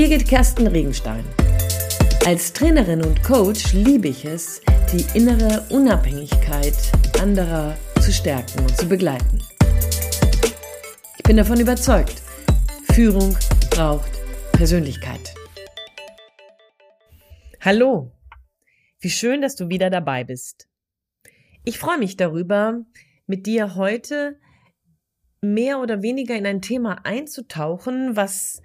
Birgit Kersten Regenstein. Als Trainerin und Coach liebe ich es, die innere Unabhängigkeit anderer zu stärken und zu begleiten. Ich bin davon überzeugt, Führung braucht Persönlichkeit. Hallo, wie schön, dass du wieder dabei bist. Ich freue mich darüber, mit dir heute mehr oder weniger in ein Thema einzutauchen, was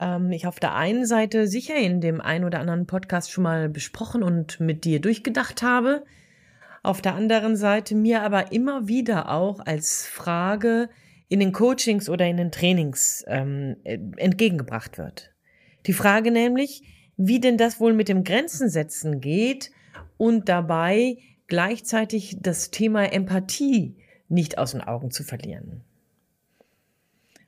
ähm, ich auf der einen Seite sicher in dem einen oder anderen Podcast schon mal besprochen und mit dir durchgedacht habe, auf der anderen Seite mir aber immer wieder auch als Frage in den Coachings oder in den Trainings ähm, entgegengebracht wird. Die Frage nämlich, wie denn das wohl mit dem Grenzen setzen geht und dabei gleichzeitig das Thema Empathie nicht aus den Augen zu verlieren.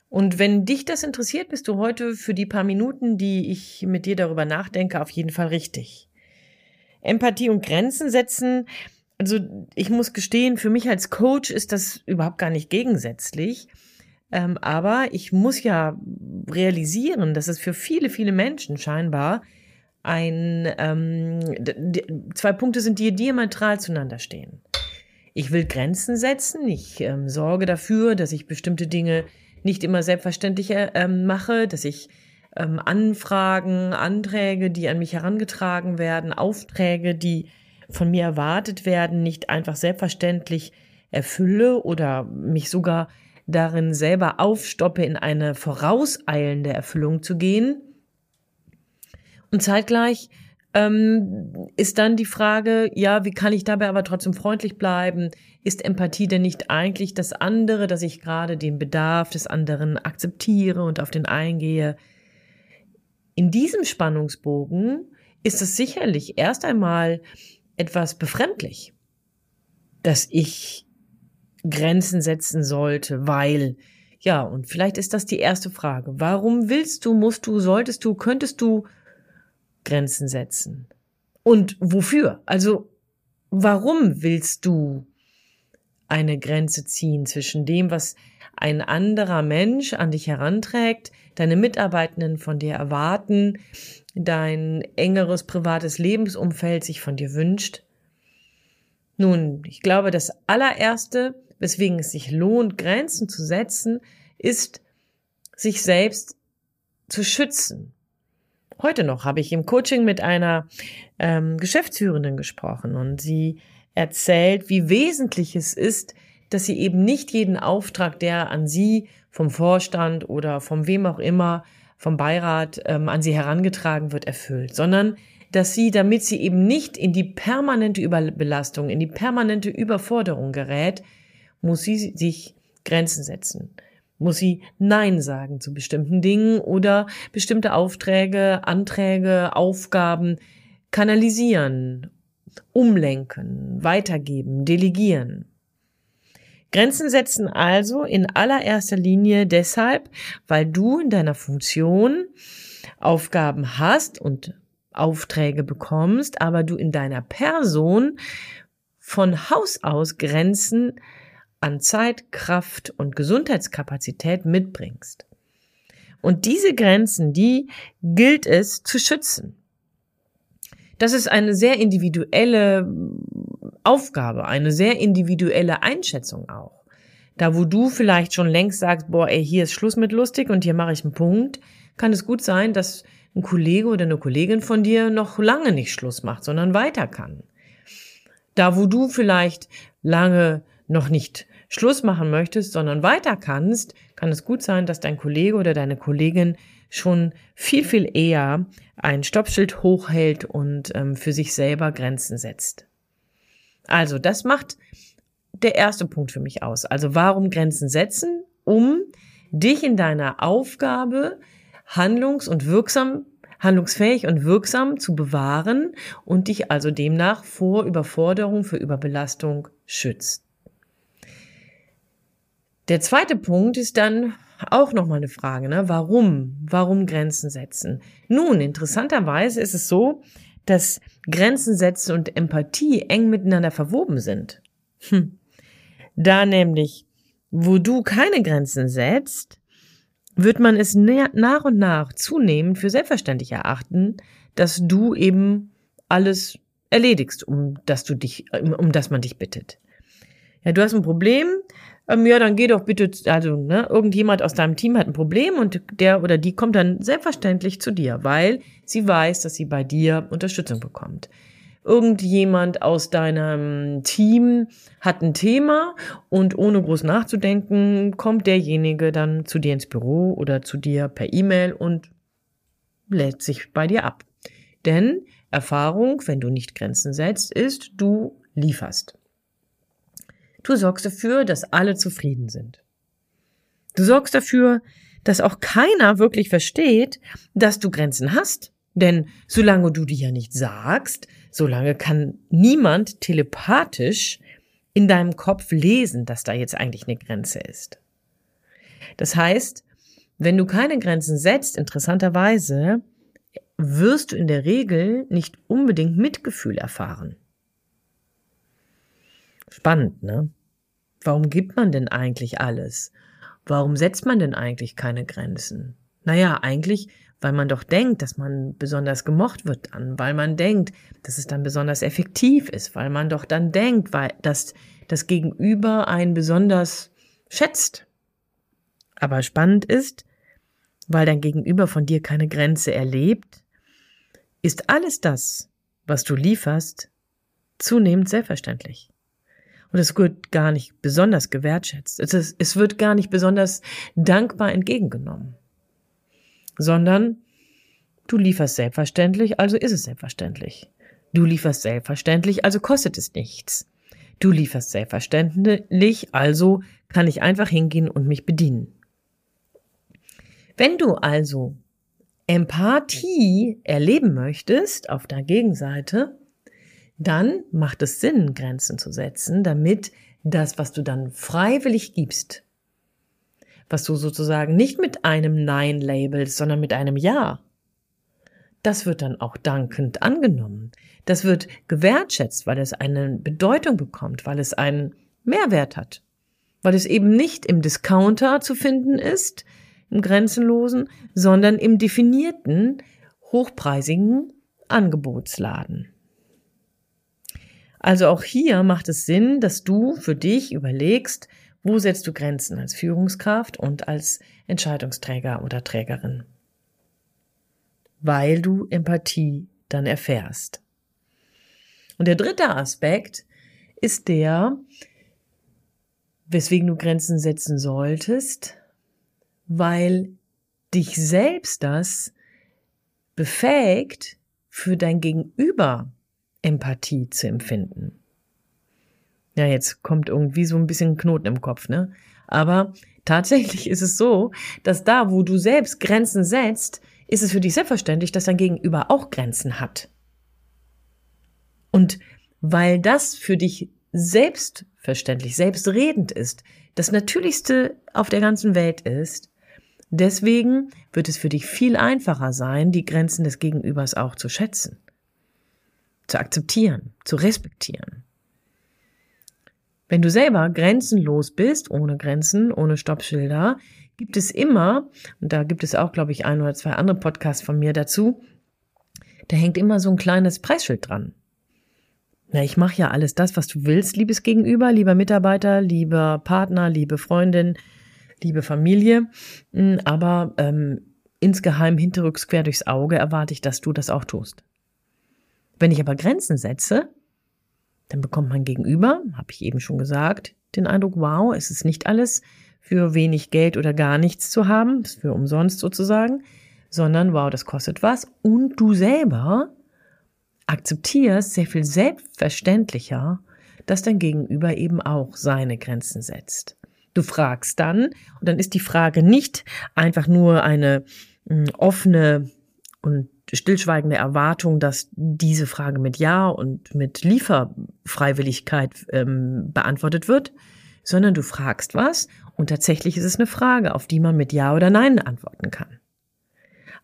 Und wenn dich das interessiert, bist du heute für die paar Minuten, die ich mit dir darüber nachdenke, auf jeden Fall richtig. Empathie und Grenzen setzen. Also ich muss gestehen, für mich als Coach ist das überhaupt gar nicht gegensätzlich. Ähm, aber ich muss ja realisieren, dass es für viele, viele Menschen scheinbar ein ähm, zwei Punkte sind, die diametral zueinander stehen. Ich will Grenzen setzen. Ich ähm, sorge dafür, dass ich bestimmte Dinge nicht immer selbstverständlich ähm, mache, dass ich ähm, Anfragen, Anträge, die an mich herangetragen werden, Aufträge, die von mir erwartet werden, nicht einfach selbstverständlich erfülle oder mich sogar darin selber aufstoppe, in eine vorauseilende Erfüllung zu gehen. Und zeitgleich ähm, ist dann die Frage, ja, wie kann ich dabei aber trotzdem freundlich bleiben? Ist Empathie denn nicht eigentlich das andere, dass ich gerade den Bedarf des anderen akzeptiere und auf den eingehe? In diesem Spannungsbogen ist es sicherlich erst einmal etwas befremdlich, dass ich Grenzen setzen sollte, weil, ja, und vielleicht ist das die erste Frage. Warum willst du, musst du, solltest du, könntest du Grenzen setzen? Und wofür? Also, warum willst du eine Grenze ziehen zwischen dem, was ein anderer Mensch an dich heranträgt, deine Mitarbeitenden von dir erwarten, dein engeres privates Lebensumfeld sich von dir wünscht? Nun, ich glaube, das allererste, weswegen es sich lohnt, Grenzen zu setzen, ist, sich selbst zu schützen. Heute noch habe ich im Coaching mit einer ähm, Geschäftsführenden gesprochen und sie erzählt, wie wesentlich es ist, dass sie eben nicht jeden Auftrag, der an sie vom Vorstand oder vom wem auch immer, vom Beirat ähm, an sie herangetragen wird, erfüllt, sondern dass sie, damit sie eben nicht in die permanente Überbelastung, in die permanente Überforderung gerät, muss sie sich Grenzen setzen muss sie Nein sagen zu bestimmten Dingen oder bestimmte Aufträge, Anträge, Aufgaben kanalisieren, umlenken, weitergeben, delegieren. Grenzen setzen also in allererster Linie deshalb, weil du in deiner Funktion Aufgaben hast und Aufträge bekommst, aber du in deiner Person von Haus aus Grenzen an Zeit, Kraft und Gesundheitskapazität mitbringst. Und diese Grenzen, die gilt es zu schützen. Das ist eine sehr individuelle Aufgabe, eine sehr individuelle Einschätzung auch. Da wo du vielleicht schon längst sagst, boah, ey, hier ist Schluss mit lustig und hier mache ich einen Punkt, kann es gut sein, dass ein Kollege oder eine Kollegin von dir noch lange nicht Schluss macht, sondern weiter kann. Da wo du vielleicht lange noch nicht Schluss machen möchtest, sondern weiter kannst, kann es gut sein, dass dein Kollege oder deine Kollegin schon viel, viel eher ein Stoppschild hochhält und ähm, für sich selber Grenzen setzt. Also, das macht der erste Punkt für mich aus. Also, warum Grenzen setzen? Um dich in deiner Aufgabe handlungs- und wirksam handlungsfähig und wirksam zu bewahren und dich also demnach vor Überforderung, für Überbelastung schützt. Der zweite Punkt ist dann auch nochmal eine Frage, ne? Warum? Warum Grenzen setzen? Nun, interessanterweise ist es so, dass Grenzen setzen und Empathie eng miteinander verwoben sind. Hm. Da nämlich, wo du keine Grenzen setzt, wird man es nach und nach zunehmend für selbstverständlich erachten, dass du eben alles erledigst, um das du dich, um das man dich bittet. Ja, du hast ein Problem, ähm, ja, dann geh doch bitte, also, ne, irgendjemand aus deinem Team hat ein Problem und der oder die kommt dann selbstverständlich zu dir, weil sie weiß, dass sie bei dir Unterstützung bekommt. Irgendjemand aus deinem Team hat ein Thema und ohne groß nachzudenken, kommt derjenige dann zu dir ins Büro oder zu dir per E-Mail und lädt sich bei dir ab. Denn Erfahrung, wenn du nicht Grenzen setzt, ist, du lieferst. Du sorgst dafür, dass alle zufrieden sind. Du sorgst dafür, dass auch keiner wirklich versteht, dass du Grenzen hast. Denn solange du die ja nicht sagst, solange kann niemand telepathisch in deinem Kopf lesen, dass da jetzt eigentlich eine Grenze ist. Das heißt, wenn du keine Grenzen setzt, interessanterweise, wirst du in der Regel nicht unbedingt Mitgefühl erfahren. Spannend, ne? Warum gibt man denn eigentlich alles? Warum setzt man denn eigentlich keine Grenzen? Naja, eigentlich, weil man doch denkt, dass man besonders gemocht wird dann, weil man denkt, dass es dann besonders effektiv ist, weil man doch dann denkt, weil dass das Gegenüber einen besonders schätzt. Aber spannend ist, weil dein Gegenüber von dir keine Grenze erlebt, ist alles das, was du lieferst, zunehmend selbstverständlich. Und es wird gar nicht besonders gewertschätzt. Es, ist, es wird gar nicht besonders dankbar entgegengenommen. Sondern du lieferst selbstverständlich, also ist es selbstverständlich. Du lieferst selbstverständlich, also kostet es nichts. Du lieferst selbstverständlich, also kann ich einfach hingehen und mich bedienen. Wenn du also Empathie erleben möchtest auf der Gegenseite, dann macht es Sinn, Grenzen zu setzen, damit das, was du dann freiwillig gibst, was du sozusagen nicht mit einem Nein labelst, sondern mit einem Ja, das wird dann auch dankend angenommen. Das wird gewertschätzt, weil es eine Bedeutung bekommt, weil es einen Mehrwert hat, weil es eben nicht im Discounter zu finden ist, im grenzenlosen, sondern im definierten, hochpreisigen Angebotsladen. Also auch hier macht es Sinn, dass du für dich überlegst, wo setzt du Grenzen als Führungskraft und als Entscheidungsträger oder Trägerin. Weil du Empathie dann erfährst. Und der dritte Aspekt ist der, weswegen du Grenzen setzen solltest, weil dich selbst das befähigt, für dein Gegenüber Empathie zu empfinden. Ja, jetzt kommt irgendwie so ein bisschen Knoten im Kopf, ne? Aber tatsächlich ist es so, dass da, wo du selbst Grenzen setzt, ist es für dich selbstverständlich, dass dein Gegenüber auch Grenzen hat. Und weil das für dich selbstverständlich, selbstredend ist, das Natürlichste auf der ganzen Welt ist, deswegen wird es für dich viel einfacher sein, die Grenzen des Gegenübers auch zu schätzen zu akzeptieren, zu respektieren. Wenn du selber grenzenlos bist, ohne Grenzen, ohne Stoppschilder, gibt es immer, und da gibt es auch, glaube ich, ein oder zwei andere Podcasts von mir dazu, da hängt immer so ein kleines Preisschild dran. Na, ich mache ja alles das, was du willst, liebes Gegenüber, lieber Mitarbeiter, lieber Partner, liebe Freundin, liebe Familie, hm, aber ähm, insgeheim hinterrücks quer durchs Auge erwarte ich, dass du das auch tust. Wenn ich aber Grenzen setze, dann bekommt mein Gegenüber, habe ich eben schon gesagt, den Eindruck, wow, es ist nicht alles für wenig Geld oder gar nichts zu haben, ist für umsonst sozusagen, sondern wow, das kostet was und du selber akzeptierst sehr viel selbstverständlicher, dass dein Gegenüber eben auch seine Grenzen setzt. Du fragst dann, und dann ist die Frage nicht einfach nur eine hm, offene und stillschweigende Erwartung, dass diese Frage mit Ja und mit Lieferfreiwilligkeit ähm, beantwortet wird, sondern du fragst was und tatsächlich ist es eine Frage, auf die man mit Ja oder Nein antworten kann.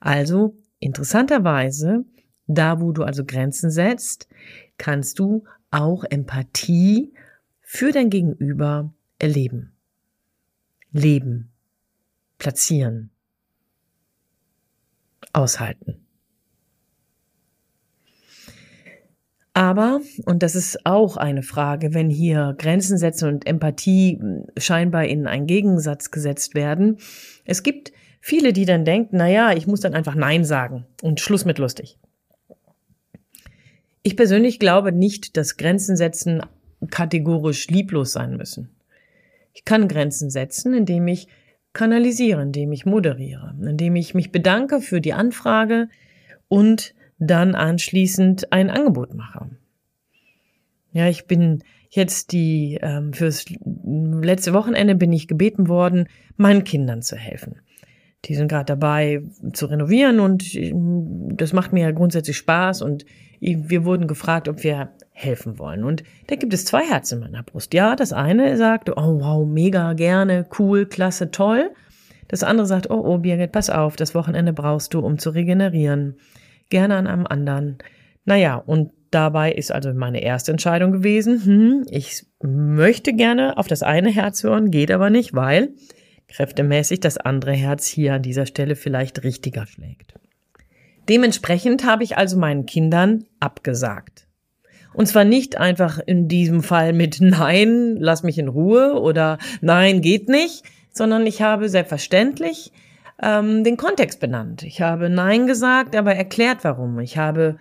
Also interessanterweise, da wo du also Grenzen setzt, kannst du auch Empathie für dein Gegenüber erleben, leben, platzieren, aushalten. Aber, und das ist auch eine Frage, wenn hier Grenzen setzen und Empathie hm, scheinbar in einen Gegensatz gesetzt werden, es gibt viele, die dann denken, na ja, ich muss dann einfach Nein sagen und Schluss mit lustig. Ich persönlich glaube nicht, dass Grenzen setzen kategorisch lieblos sein müssen. Ich kann Grenzen setzen, indem ich kanalisiere, indem ich moderiere, indem ich mich bedanke für die Anfrage und dann anschließend ein Angebot mache. Ja, ich bin jetzt die ähm, fürs letzte Wochenende bin ich gebeten worden, meinen Kindern zu helfen. Die sind gerade dabei zu renovieren und ähm, das macht mir ja grundsätzlich Spaß und wir wurden gefragt, ob wir helfen wollen. Und da gibt es zwei Herzen in meiner Brust. Ja, das eine sagt, oh wow, mega gerne, cool, klasse, toll. Das andere sagt, oh, oh, Birgit, pass auf, das Wochenende brauchst du, um zu regenerieren gerne an einem anderen. Naja, und dabei ist also meine erste Entscheidung gewesen, hm, ich möchte gerne auf das eine Herz hören, geht aber nicht, weil kräftemäßig das andere Herz hier an dieser Stelle vielleicht richtiger schlägt. Dementsprechend habe ich also meinen Kindern abgesagt. Und zwar nicht einfach in diesem Fall mit Nein, lass mich in Ruhe oder Nein, geht nicht, sondern ich habe selbstverständlich ähm, den Kontext benannt. Ich habe Nein gesagt, aber erklärt warum. Ich habe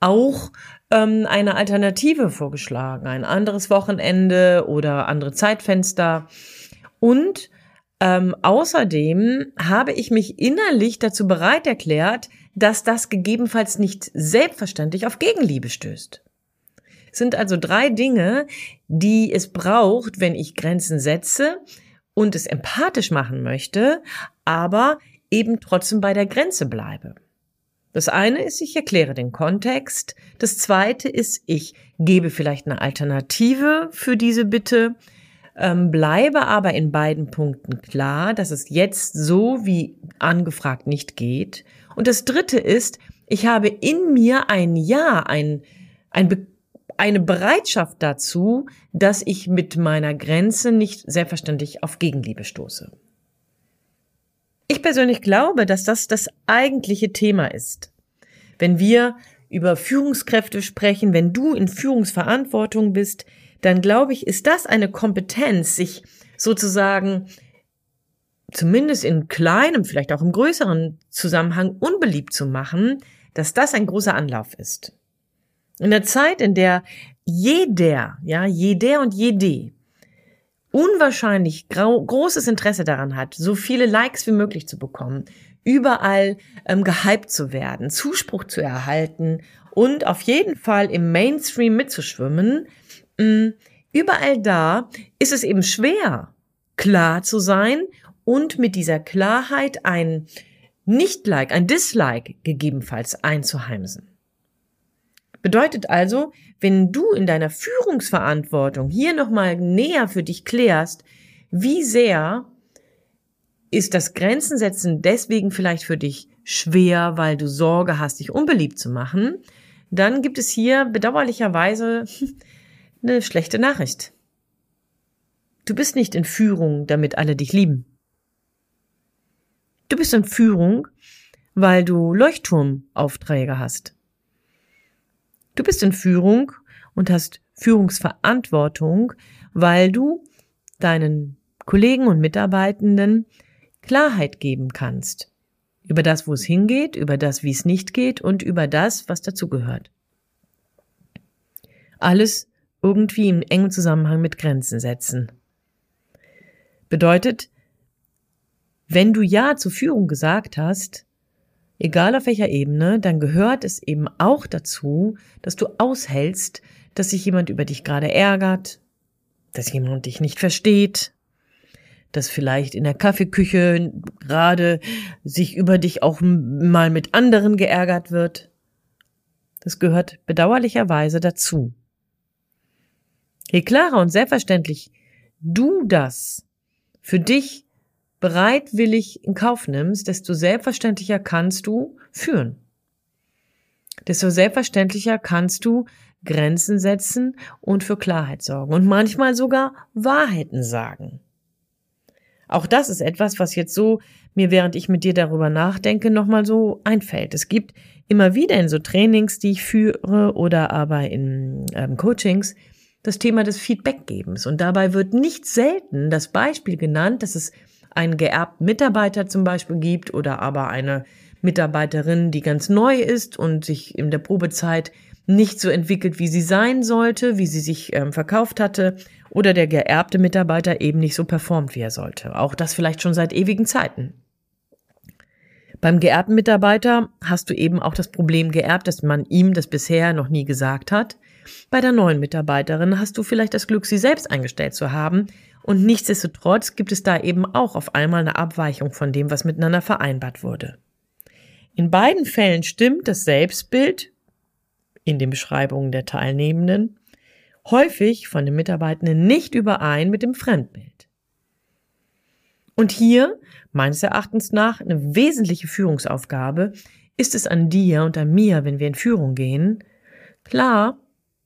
auch ähm, eine Alternative vorgeschlagen, ein anderes Wochenende oder andere Zeitfenster. Und ähm, außerdem habe ich mich innerlich dazu bereit erklärt, dass das gegebenenfalls nicht selbstverständlich auf Gegenliebe stößt. Es sind also drei Dinge, die es braucht, wenn ich Grenzen setze, und es empathisch machen möchte, aber eben trotzdem bei der Grenze bleibe. Das eine ist, ich erkläre den Kontext. Das zweite ist, ich gebe vielleicht eine Alternative für diese Bitte, ähm, bleibe aber in beiden Punkten klar, dass es jetzt so wie angefragt nicht geht. Und das dritte ist, ich habe in mir ein Ja, ein, ein eine Bereitschaft dazu, dass ich mit meiner Grenze nicht selbstverständlich auf Gegenliebe stoße. Ich persönlich glaube, dass das das eigentliche Thema ist. Wenn wir über Führungskräfte sprechen, wenn du in Führungsverantwortung bist, dann glaube ich, ist das eine Kompetenz, sich sozusagen zumindest in kleinem, vielleicht auch im größeren Zusammenhang unbeliebt zu machen, dass das ein großer Anlauf ist. In der Zeit, in der jeder, ja, jeder und jede unwahrscheinlich großes Interesse daran hat, so viele Likes wie möglich zu bekommen, überall ähm, gehypt zu werden, Zuspruch zu erhalten und auf jeden Fall im Mainstream mitzuschwimmen, mm, überall da ist es eben schwer, klar zu sein und mit dieser Klarheit ein Nicht-Like, ein Dislike gegebenenfalls einzuheimsen. Bedeutet also, wenn du in deiner Führungsverantwortung hier nochmal näher für dich klärst, wie sehr ist das Grenzen setzen deswegen vielleicht für dich schwer, weil du Sorge hast, dich unbeliebt zu machen, dann gibt es hier bedauerlicherweise eine schlechte Nachricht. Du bist nicht in Führung, damit alle dich lieben. Du bist in Führung, weil du Leuchtturmaufträge hast. Du bist in Führung und hast Führungsverantwortung, weil du deinen Kollegen und Mitarbeitenden Klarheit geben kannst. Über das, wo es hingeht, über das, wie es nicht geht und über das, was dazugehört. Alles irgendwie im engen Zusammenhang mit Grenzen setzen. Bedeutet, wenn du Ja zur Führung gesagt hast, egal auf welcher Ebene, dann gehört es eben auch dazu, dass du aushältst, dass sich jemand über dich gerade ärgert, dass jemand dich nicht versteht, dass vielleicht in der Kaffeeküche gerade sich über dich auch mal mit anderen geärgert wird. Das gehört bedauerlicherweise dazu. Je klarer und selbstverständlich du das für dich bereitwillig in Kauf nimmst, desto selbstverständlicher kannst du führen. Desto selbstverständlicher kannst du Grenzen setzen und für Klarheit sorgen und manchmal sogar Wahrheiten sagen. Auch das ist etwas, was jetzt so mir, während ich mit dir darüber nachdenke, nochmal so einfällt. Es gibt immer wieder in so Trainings, die ich führe oder aber in ähm, Coachings, das Thema des Feedbackgebens. Und dabei wird nicht selten das Beispiel genannt, dass es einen geerbten Mitarbeiter zum Beispiel gibt oder aber eine Mitarbeiterin, die ganz neu ist und sich in der Probezeit nicht so entwickelt, wie sie sein sollte, wie sie sich ähm, verkauft hatte, oder der geerbte Mitarbeiter eben nicht so performt, wie er sollte. Auch das vielleicht schon seit ewigen Zeiten. Beim geerbten Mitarbeiter hast du eben auch das Problem geerbt, dass man ihm das bisher noch nie gesagt hat. Bei der neuen Mitarbeiterin hast du vielleicht das Glück, sie selbst eingestellt zu haben. Und nichtsdestotrotz gibt es da eben auch auf einmal eine Abweichung von dem, was miteinander vereinbart wurde. In beiden Fällen stimmt das Selbstbild in den Beschreibungen der Teilnehmenden häufig von den Mitarbeitenden nicht überein mit dem Fremdbild. Und hier, meines Erachtens nach, eine wesentliche Führungsaufgabe ist es an dir und an mir, wenn wir in Führung gehen, klar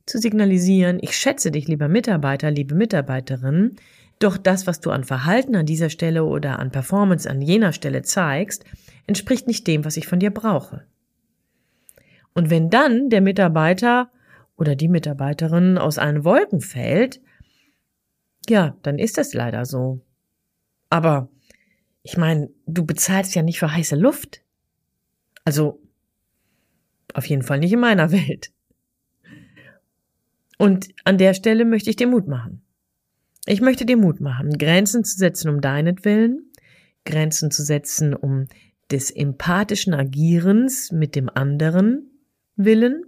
zu signalisieren, ich schätze dich, lieber Mitarbeiter, liebe Mitarbeiterin, doch das, was du an Verhalten an dieser Stelle oder an Performance an jener Stelle zeigst, entspricht nicht dem, was ich von dir brauche. Und wenn dann der Mitarbeiter oder die Mitarbeiterin aus allen Wolken fällt, ja, dann ist das leider so. Aber ich meine, du bezahlst ja nicht für heiße Luft. Also auf jeden Fall nicht in meiner Welt. Und an der Stelle möchte ich dir Mut machen. Ich möchte dir Mut machen, Grenzen zu setzen um deinetwillen, Grenzen zu setzen um des empathischen Agierens mit dem anderen willen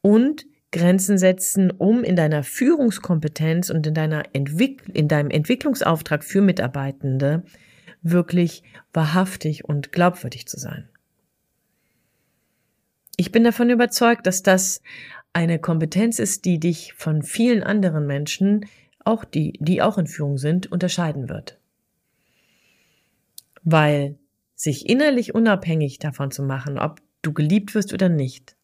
und Grenzen setzen, um in deiner Führungskompetenz und in deiner Entwick in deinem Entwicklungsauftrag für Mitarbeitende wirklich wahrhaftig und glaubwürdig zu sein. Ich bin davon überzeugt, dass das eine Kompetenz ist, die dich von vielen anderen Menschen, auch die, die auch in Führung sind, unterscheiden wird. Weil sich innerlich unabhängig davon zu machen, ob du geliebt wirst oder nicht,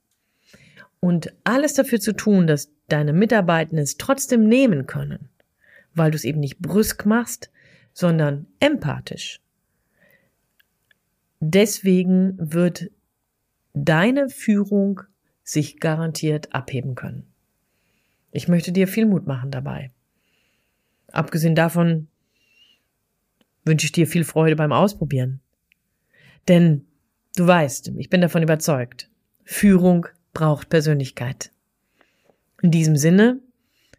und alles dafür zu tun, dass deine Mitarbeitenden es trotzdem nehmen können, weil du es eben nicht brüsk machst, sondern empathisch. Deswegen wird deine Führung sich garantiert abheben können. Ich möchte dir viel Mut machen dabei. Abgesehen davon wünsche ich dir viel Freude beim Ausprobieren. Denn du weißt, ich bin davon überzeugt, Führung braucht Persönlichkeit. In diesem Sinne,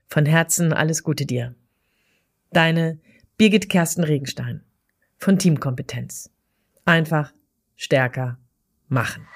von Herzen alles Gute dir. Deine Birgit Kersten Regenstein von Teamkompetenz. Einfach stärker machen.